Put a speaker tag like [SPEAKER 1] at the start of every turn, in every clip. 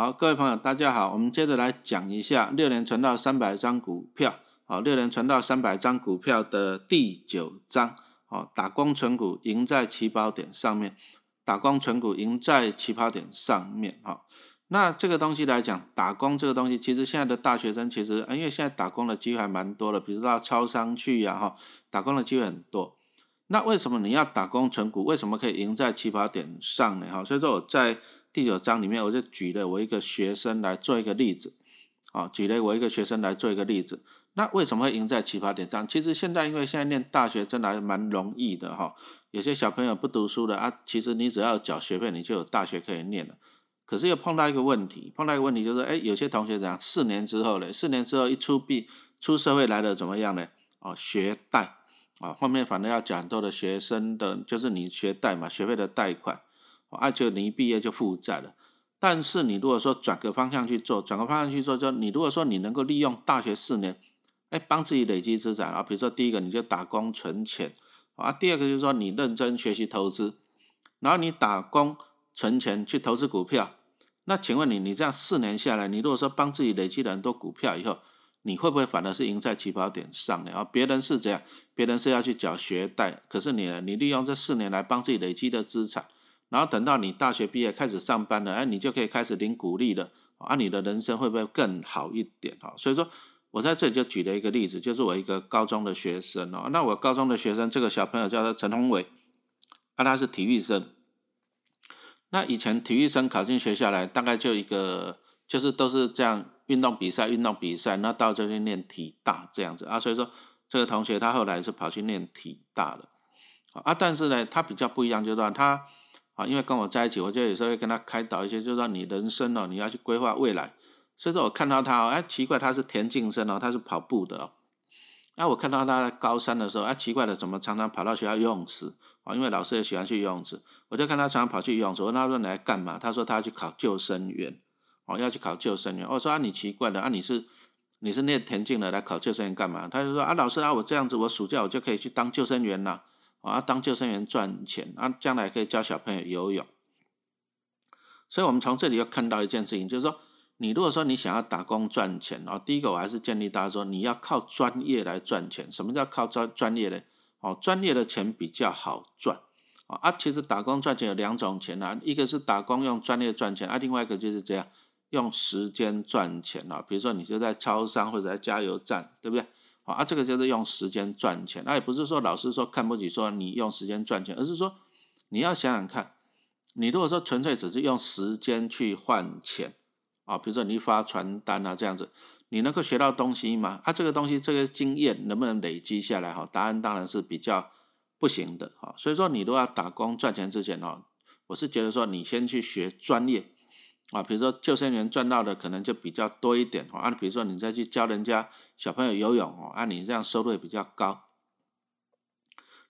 [SPEAKER 1] 好，各位朋友，大家好，我们接着来讲一下六年存到三百张股票，好，六年存到三百张股票的第九章，好，打工存股赢在起跑点上面，打工存股赢在起跑点上面，哈，那这个东西来讲，打工这个东西，其实现在的大学生其实，因为现在打工的机会还蛮多的，比如到超商去呀，哈，打工的机会很多。那为什么你要打工存股？为什么可以赢在起跑点上呢？哈，所以说我在第九章里面，我就举了我一个学生来做一个例子，啊，举了我一个学生来做一个例子。那为什么会赢在起跑点上？其实现在因为现在念大学真的还蛮容易的哈，有些小朋友不读书的啊，其实你只要缴学费，你就有大学可以念了。可是又碰到一个问题，碰到一个问题就是，哎，有些同学怎样？四年之后呢？四年之后一出毕出社会来了怎么样呢？哦，学贷。啊，后面反正要讲多的学生的，就是你学贷嘛，学费的贷款，而且你一毕业就负债了。但是你如果说转个方向去做，转个方向去做，就你如果说你能够利用大学四年，哎，帮自己累积资产啊，比如说第一个你就打工存钱，啊，第二个就是说你认真学习投资，然后你打工存钱去投资股票，那请问你，你这样四年下来，你如果说帮自己累积了很多股票以后，你会不会反而是赢在起跑点上呢？啊，别人是这样，别人是要去缴学贷，可是你呢？你利用这四年来帮自己累积的资产，然后等到你大学毕业开始上班了，哎，你就可以开始领股利了，啊，你的人生会不会更好一点？啊，所以说我在这里就举了一个例子，就是我一个高中的学生哦，那我高中的学生这个小朋友叫做陈宏伟，啊，他是体育生，那以前体育生考进学校来，大概就一个，就是都是这样。运动比赛，运动比赛，那到这去练体大这样子啊，所以说这个同学他后来是跑去练体大了啊，但是呢，他比较不一样，就是说他啊，因为跟我在一起，我就有时候会跟他开导一些，就是说你人生哦，你要去规划未来。所以说我看到他哦，哎，奇怪，他是田径生哦，他是跑步的哦。那我看到他在高三的时候，哎，奇怪的，怎么常常跑到学校游泳池啊？因为老师也喜欢去游泳池，我就看他常常跑去游泳池。我问他说你来干嘛？他说他要去考救生员。哦，要去考救生员。我说啊，你奇怪了啊，你是你是练田径的，来考救生员干嘛？他就说啊，老师啊，我这样子，我暑假我就可以去当救生员了，啊，当救生员赚钱，啊，将来可以教小朋友游泳。所以，我们从这里又看到一件事情，就是说，你如果说你想要打工赚钱，哦，第一个我还是建议大家说，你要靠专业来赚钱。什么叫靠专专业呢？哦，专业的钱比较好赚。啊，其实打工赚钱有两种钱啊，一个是打工用专业赚钱，啊，另外一个就是这样。用时间赚钱啊，比如说你就在超商或者在加油站，对不对？好啊，这个就是用时间赚钱。那也不是说老师说看不起说你用时间赚钱，而是说你要想想看，你如果说纯粹只是用时间去换钱啊，比如说你发传单啊这样子，你能够学到东西吗？啊，这个东西这个经验能不能累积下来？哈，答案当然是比较不行的。哈，所以说你如果要打工赚钱之前哦，我是觉得说你先去学专业。啊，比如说救生员赚到的可能就比较多一点哦。啊，比如说你再去教人家小朋友游泳哦，啊，你这样收入也比较高。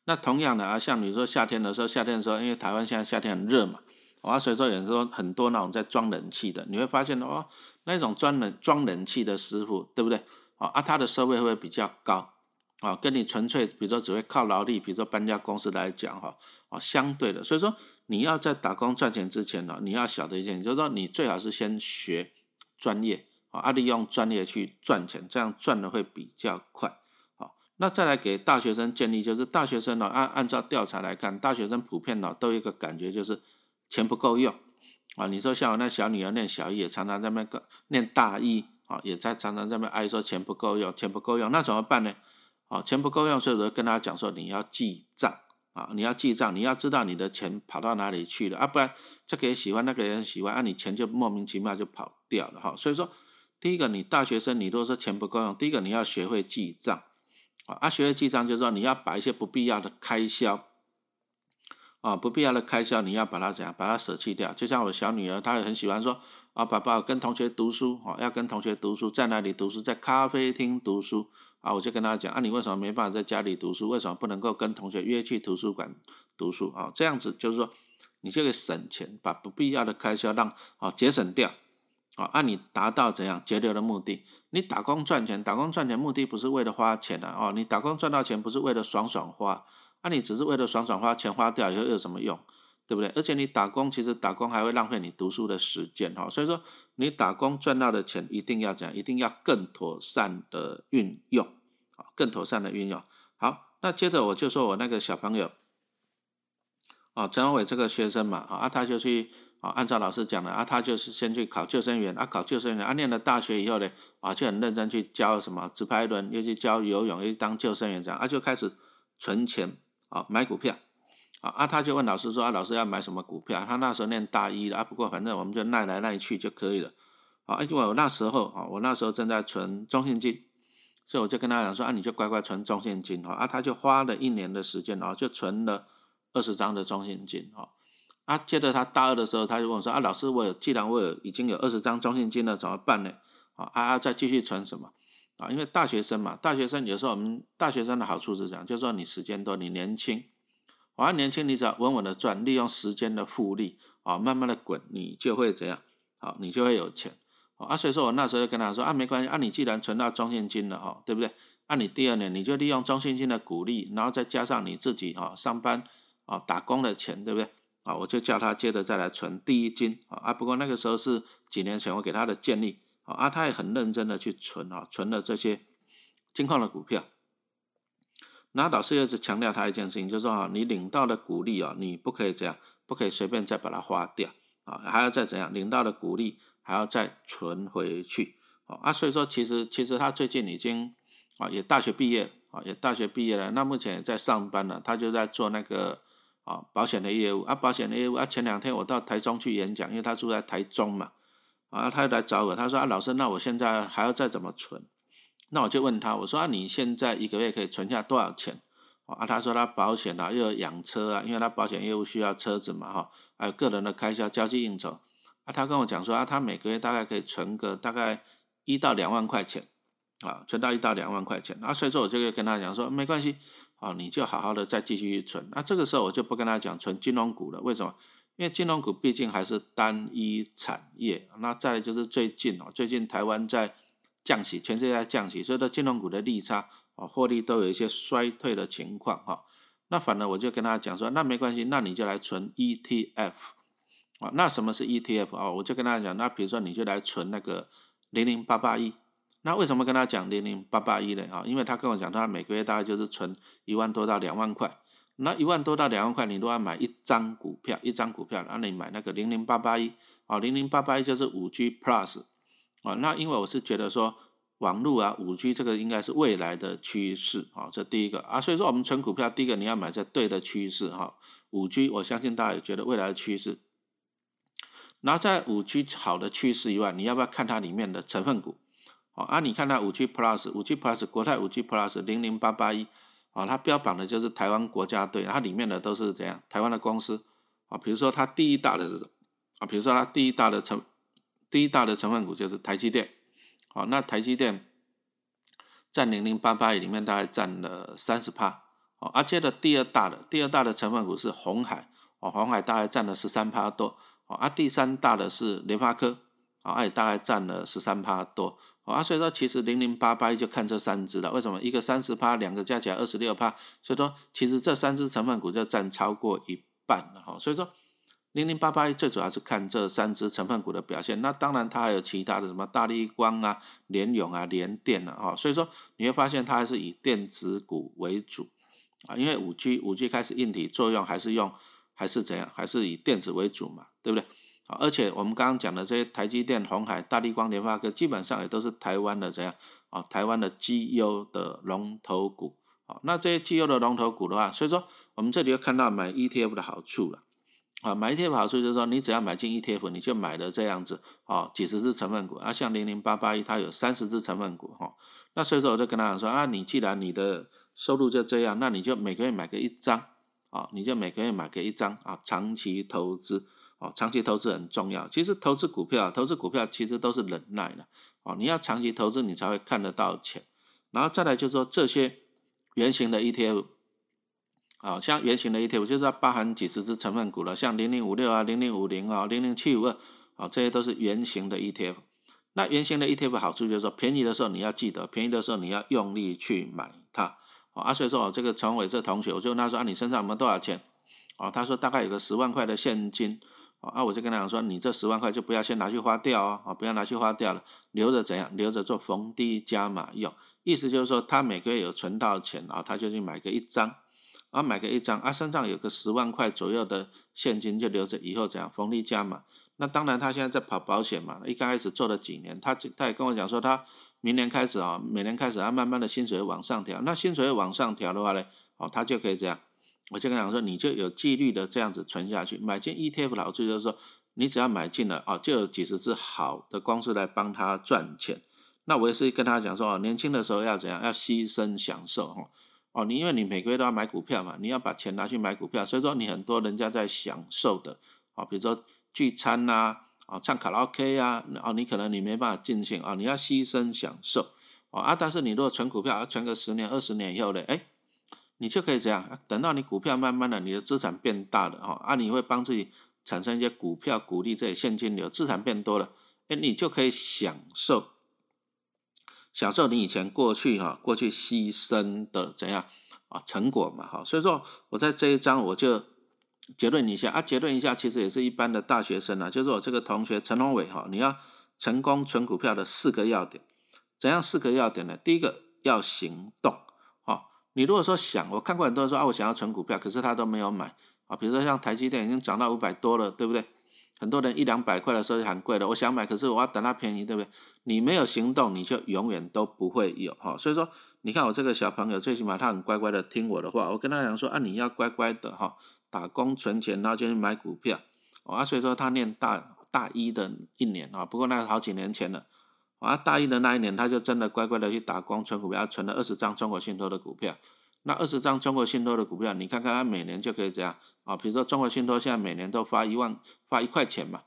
[SPEAKER 1] 那同样的啊，像你说夏天的时候，夏天的时候，因为台湾现在夏天很热嘛，啊，所以说有时候很多那种在装冷气的，你会发现哦，那种装冷装冷气的师傅，对不对？啊，他的收入会不会比较高？啊，跟你纯粹比如说只会靠劳力，比如说搬家公司来讲哈，啊，相对的，所以说。你要在打工赚钱之前呢，你要晓得一件，就是说你最好是先学专业啊，利用专业去赚钱，这样赚的会比较快。好，那再来给大学生建议，就是大学生呢，按按照调查来看，大学生普遍呢都有一个感觉，就是钱不够用啊。你说像我那小女儿念小一，也常常在那个念大一啊，也在常常在那哀说钱不够用，钱不够用，那怎么办呢？啊，钱不够用，所以我跟他讲说，你要记账。啊，你要记账，你要知道你的钱跑到哪里去了啊，不然这个也喜欢，那个也喜欢，啊，你钱就莫名其妙就跑掉了哈。所以说，第一个，你大学生，你如果说钱不够用，第一个你要学会记账啊，啊，学会记账就是说你要把一些不必要的开销啊，不必要的开销你要把它怎样，把它舍弃掉。就像我小女儿，她也很喜欢说啊，爸爸跟同学读书啊，要跟同学读书，在哪里读书，在咖啡厅读书。啊，我就跟他讲啊，你为什么没办法在家里读书？为什么不能够跟同学约去图书馆读书啊？这样子就是说，你就可以省钱，把不必要的开销让啊节省掉啊，按你达到怎样节流的目的。你打工赚钱，打工赚钱目的不是为了花钱的哦，你打工赚到钱不是为了爽爽花，那你只是为了爽爽花钱花掉以后有什么用？对不对？而且你打工，其实打工还会浪费你读书的时间哈。所以说，你打工赚到的钱一定要讲，一定要更妥善的运用，啊，更妥善的运用。好，那接着我就说我那个小朋友，哦，陈文伟这个学生嘛，啊，他就去，啊，按照老师讲的，啊，他就是先去考救生员，啊，考救生员，啊，念了大学以后呢，啊，就很认真去教什么直排轮，又去教游泳，又去当救生员这样，啊，就开始存钱，啊，买股票。啊啊！他就问老师说：“啊，老师要买什么股票？”他那时候念大一了啊，不过反正我们就耐来耐去就可以了。啊，因为我那时候啊，我那时候正在存中信金，所以我就跟他讲说：“啊，你就乖乖存中信金。”啊，他就花了一年的时间，啊，就存了二十张的中信金。啊，啊，接着他大二的时候，他就问我说：“啊，老师，我有既然我有已经有二十张中信金了，怎么办呢？”啊啊，再继续存什么？啊，因为大学生嘛，大学生有时候我们大学生的好处是这样，就是说你时间多，你年轻。啊，年轻你只要稳稳的赚，利用时间的复利啊，慢慢的滚，你就会怎样？好，你就会有钱啊。所以说我那时候就跟他说啊，没关系啊，你既然存到中现金了哈，对不对？那你第二年你就利用中现金的鼓励，然后再加上你自己哈上班啊打工的钱，对不对？啊，我就叫他接着再来存第一金啊。啊，不过那个时候是几年前我给他的建议啊，他也很认真的去存啊，存了这些金矿的股票。那老师又是强调他一件事情，就是说啊，你领到的鼓励啊，你不可以这样，不可以随便再把它花掉啊，还要再怎样，领到的鼓励还要再存回去啊。所以说，其实其实他最近已经啊，也大学毕业啊，也大学毕业了，那目前也在上班了，他就在做那个啊保险的业务啊，保险的业务啊。前两天我到台中去演讲，因为他住在台中嘛，啊，他又来找我，他说啊，老师，那我现在还要再怎么存？那我就问他，我说啊，你现在一个月可以存下多少钱？啊，他说他保险啊，又有养车啊，因为他保险业务需要车子嘛，哈，还有个人的开销、交际应酬。啊，他跟我讲说啊，他每个月大概可以存个大概一到两万块钱，啊，存到一到两万块钱。啊，所以说我就跟他讲说，没关系，啊，你就好好的再继续存。那这个时候我就不跟他讲存金融股了，为什么？因为金融股毕竟还是单一产业。那再来就是最近哦，最近台湾在。降息，全世界在降息，所以说金融股的利差啊，获利都有一些衰退的情况哈。那反而我就跟他讲说，那没关系，那你就来存 ETF 啊。那什么是 ETF 啊？我就跟他讲，那比如说你就来存那个零零八八一。那为什么跟他讲零零八八一呢？啊，因为他跟我讲，他每个月大概就是存一万多到两万块。那一万多到两万块，你都要买一张股票，一张股票，那你买那个零零八八一啊，零零八八一就是五 G Plus。啊，那因为我是觉得说，网络啊，五 G 这个应该是未来的趋势啊，这第一个啊，所以说我们存股票，第一个你要买在对的趋势哈，五 G 我相信大家也觉得未来的趋势。然后在五 G 好的趋势以外，你要不要看它里面的成分股？啊，你看它五 G Plus，五 G Plus 国泰五 G Plus 零零八八一啊，它标榜的就是台湾国家队，它里面的都是怎样？台湾的公司啊，比如说它第一大的是什么啊？比如说它第一大的成。第一大的成分股就是台积电，好，那台积电占零零八八里面大概占了三十趴，哦，而接着第二大的第二大的成分股是红海，哦，红海大概占了十三趴多，哦，啊，第三大的是联发科，啊，也大概占了十三趴多，啊，所以说其实零零八八就看这三只了，为什么？一个三十趴，两个加起来二十六趴，所以说其实这三只成分股就占超过一半了，哈，所以说。零零八八一最主要是看这三只成分股的表现，那当然它还有其他的什么大力光啊、联永啊、联电啊，哈，所以说你会发现它还是以电子股为主啊，因为五 G 五 G 开始硬体作用还是用还是怎样，还是以电子为主嘛，对不对？啊，而且我们刚刚讲的这些台积电、红海、大力光、联发科，基本上也都是台湾的怎样啊？台湾的绩优的龙头股啊，那这些绩优的龙头股的话，所以说我们这里又看到买 ETF 的好处了。啊，买 ETF 好处就是说，你只要买进 ETF，你就买了这样子，哦，几十只成分股，啊，像零零八八一，它有三十只成分股，哈，那所以说我就跟他讲说，啊，你既然你的收入就这样，那你就每个月买个一张，啊，你就每个月买个一张，啊，长期投资，哦，长期投资很重要。其实投资股票，投资股票其实都是忍耐的，哦，你要长期投资，你才会看得到钱。然后再来就是说这些圆形的 ETF。啊，像圆形的 ETF 就是要包含几十只成分股了，像零零五六啊、零零五零啊、零零七五二，啊，这些都是圆形的 ETF。那圆形的 ETF 好处就是说，便宜的时候你要记得，便宜的时候你要用力去买它。啊，所以说我这个陈伟这同学，我就问他说啊，你身上有没有多少钱？哦，他说大概有个十万块的现金，哦啊，我就跟他讲说，你这十万块就不要先拿去花掉哦，啊，不要拿去花掉了，留着怎样？留着做逢低加码用。意思就是说，他每个月有存到钱啊，他就去买个一张，啊，买个一张，啊，身上有个十万块左右的现金就留着，以后怎样逢低加码。那当然，他现在在跑保险嘛，一刚开始做了几年，他他也跟我讲说，他明年开始啊，每年开始他慢慢的薪水往上调，那薪水往上调的话呢，哦，他就可以这样。我就跟他讲说，你就有纪律的这样子存下去，买进 ETF 的好处就是说，你只要买进了哦，就有几十只好的公司来帮他赚钱。那我也是跟他讲说，哦，年轻的时候要怎样，要牺牲享受哈。哦你因为你每个月都要买股票嘛，你要把钱拿去买股票，所以说你很多人家在享受的，哦，比如说聚餐呐，啊，唱卡拉 OK 啊，哦，你可能你没办法尽兴啊，你要牺牲享受，哦啊，但是你如果存股票，要存个十年、二十年以后呢，哎。你就可以这样，等到你股票慢慢的你的资产变大了哦，啊，你会帮自己产生一些股票股利这些现金流，资产变多了，哎，你就可以享受享受你以前过去哈过去牺牲的怎样啊成果嘛哈，所以说我在这一章我就结论一下啊，结论一下其实也是一般的大学生啊，就是我这个同学陈龙伟哈，你要成功存股票的四个要点，怎样四个要点呢？第一个要行动。你如果说想，我看过很多人说啊，我想要存股票，可是他都没有买啊。比如说像台积电已经涨到五百多了，对不对？很多人一两百块的时候就很贵了，我想买，可是我要等它便宜，对不对？你没有行动，你就永远都不会有哈。所以说，你看我这个小朋友，最起码他很乖乖的听我的话。我跟他讲说啊，你要乖乖的哈，打工存钱，然后就去买股票啊。所以说他念大大一的一年啊，不过那是好几年前了。啊，大一的那一年，他就真的乖乖的去打工存股票，存了二十张中国信托的股票。那二十张中国信托的股票，你看看他每年就可以这样啊。比如说中国信托现在每年都发一万，发一块钱嘛，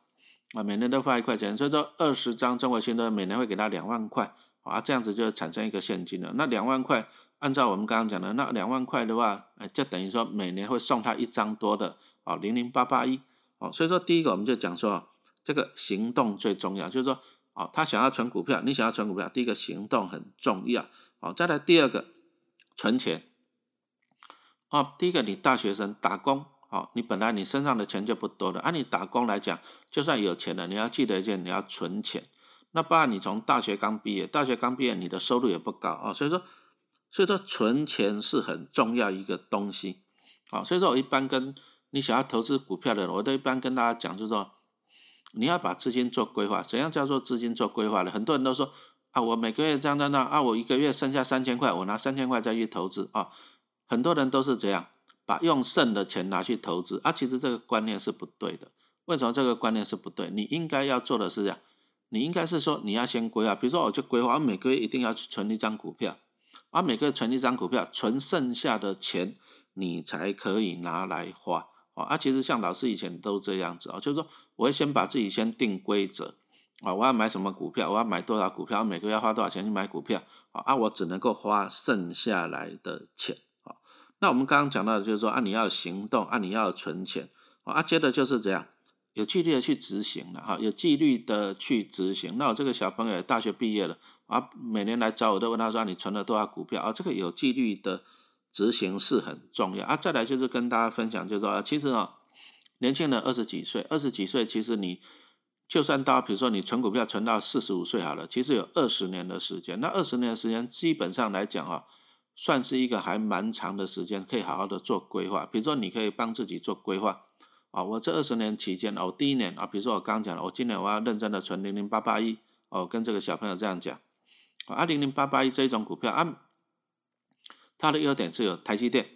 [SPEAKER 1] 啊，每年都发一块钱，所以说二十张中国信托每年会给他两万块啊，这样子就产生一个现金了。那两万块，按照我们刚刚讲的，那两万块的话，就等于说每年会送他一张多的啊零零八八一哦。所以说第一个我们就讲说，这个行动最重要，就是说。哦，他想要存股票，你想要存股票，第一个行动很重要。哦，再来第二个，存钱。啊，第一个你大学生打工，哦，你本来你身上的钱就不多了，按你打工来讲，就算有钱了，你要记得一件，你要存钱。那不然你从大学刚毕业，大学刚毕业，你的收入也不高啊，所以说，所以说存钱是很重要一个东西。好，所以说我一般跟你想要投资股票的人，我都一般跟大家讲，就是说。你要把资金做规划，怎样叫做资金做规划呢？很多人都说啊，我每个月这样这样啊，我一个月剩下三千块，我拿三千块再去投资啊。很多人都是这样，把用剩的钱拿去投资啊。其实这个观念是不对的。为什么这个观念是不对？你应该要做的是这样，你应该是说你要先规划，比如说我就规划，我每个月一定要去存一张股票，啊，每个月存一张股票，存剩下的钱你才可以拿来花。啊，其实像老师以前都这样子啊，就是说我会先把自己先定规则啊，我要买什么股票，我要买多少股票，每个月要花多少钱去买股票啊，我只能够花剩下来的钱。那我们刚刚讲到的就是说啊，你要行动啊，你要存钱啊，接着就是这样有纪律的去执行了哈，有纪律的去执行。那我这个小朋友大学毕业了啊，每年来找我都问他说你存了多少股票啊，这个有纪律的。执行是很重要啊！再来就是跟大家分享，就是说，其实啊，年轻人二十几岁，二十几岁，其实你就算到，比如说你存股票存到四十五岁好了，其实有二十年的时间。那二十年的时间，基本上来讲啊，算是一个还蛮长的时间，可以好好的做规划。比如说，你可以帮自己做规划啊。我这二十年期间，我第一年啊，比如说我刚讲了，我今年我要认真的存零零八八一哦，跟这个小朋友这样讲啊，零零八八一这一种股票啊。它的优点是有台积电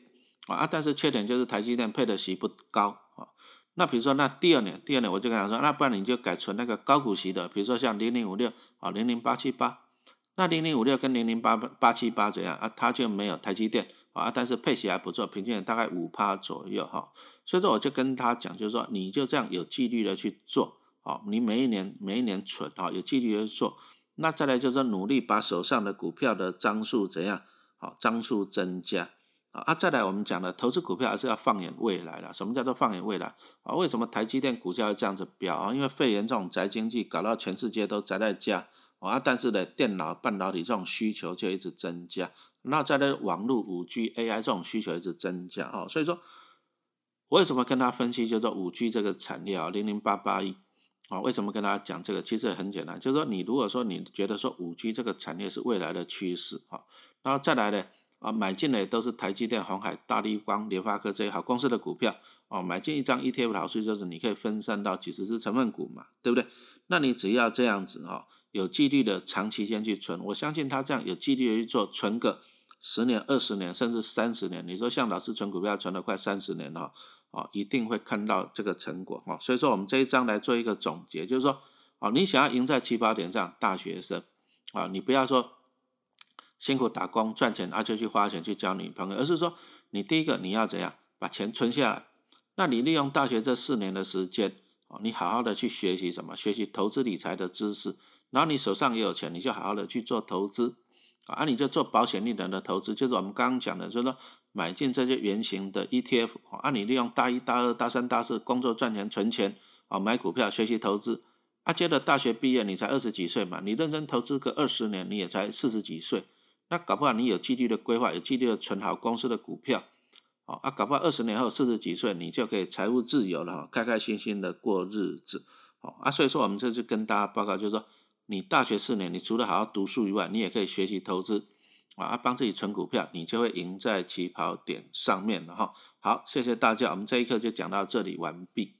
[SPEAKER 1] 啊，但是缺点就是台积电配的息不高啊。那比如说，那第二年，第二年我就跟他说，那不然你就改存那个高股息的，比如说像零零五六啊，零零八七八。那零零五六跟零零八八七八怎样啊？它就没有台积电啊，但是配息还不错，平均大概五趴左右哈。所以说我就跟他讲，就是说你就这样有纪律的去做啊，你每一年每一年存啊，有纪律的去做。那再来就是努力把手上的股票的张数怎样？好，张数增加啊！再来我们讲的投资股票还是要放眼未来的。什么叫做放眼未来啊？为什么台积电股价要这样子飙啊？因为肺炎这种宅经济搞到全世界都宅在家啊，但是呢，电脑半导体这种需求就一直增加。那在呢，网络五 G AI 这种需求一直增加啊，所以说为什么跟他分析叫做五 G 这个产业啊，零零八八一啊？为什么跟大家讲这个？其实很简单，就是说你如果说你觉得说五 G 这个产业是未来的趋势啊，然后再来呢啊，买进的都是台积电、红海、大立光、联发科这些好公司的股票哦，买进一张 ETF 的好处就是你可以分散到几十只成分股嘛，对不对？那你只要这样子哦，有纪律的长期间去存，我相信他这样有纪律的去做，存个十年、二十年，甚至三十年。你说像老师存股票存了快三十年了。啊，一定会看到这个成果啊！所以说，我们这一章来做一个总结，就是说，啊，你想要赢在起跑点上，大学生啊，你不要说辛苦打工赚钱啊，就去花钱去交女朋友，而是说，你第一个你要怎样把钱存下来？那你利用大学这四年的时间，啊，你好好的去学习什么？学习投资理财的知识，然后你手上也有钱，你就好好的去做投资。啊，你就做保险类的投资，就是我们刚刚讲的，就是说买进这些圆形的 ETF，啊，你利用大一、大二、大三、大四工作赚钱存钱，啊，买股票学习投资，啊，接着大学毕业你才二十几岁嘛，你认真投资个二十年你也才四十几岁，那搞不好你有纪律的规划，有纪律的存好公司的股票，啊，搞不好二十年后四十几岁你就可以财务自由了，开开心心的过日子，好啊，所以说我们这次跟大家报告就是说。你大学四年，你除了好好读书以外，你也可以学习投资，啊，帮自己存股票，你就会赢在起跑点上面了哈。好，谢谢大家，我们这一课就讲到这里完毕。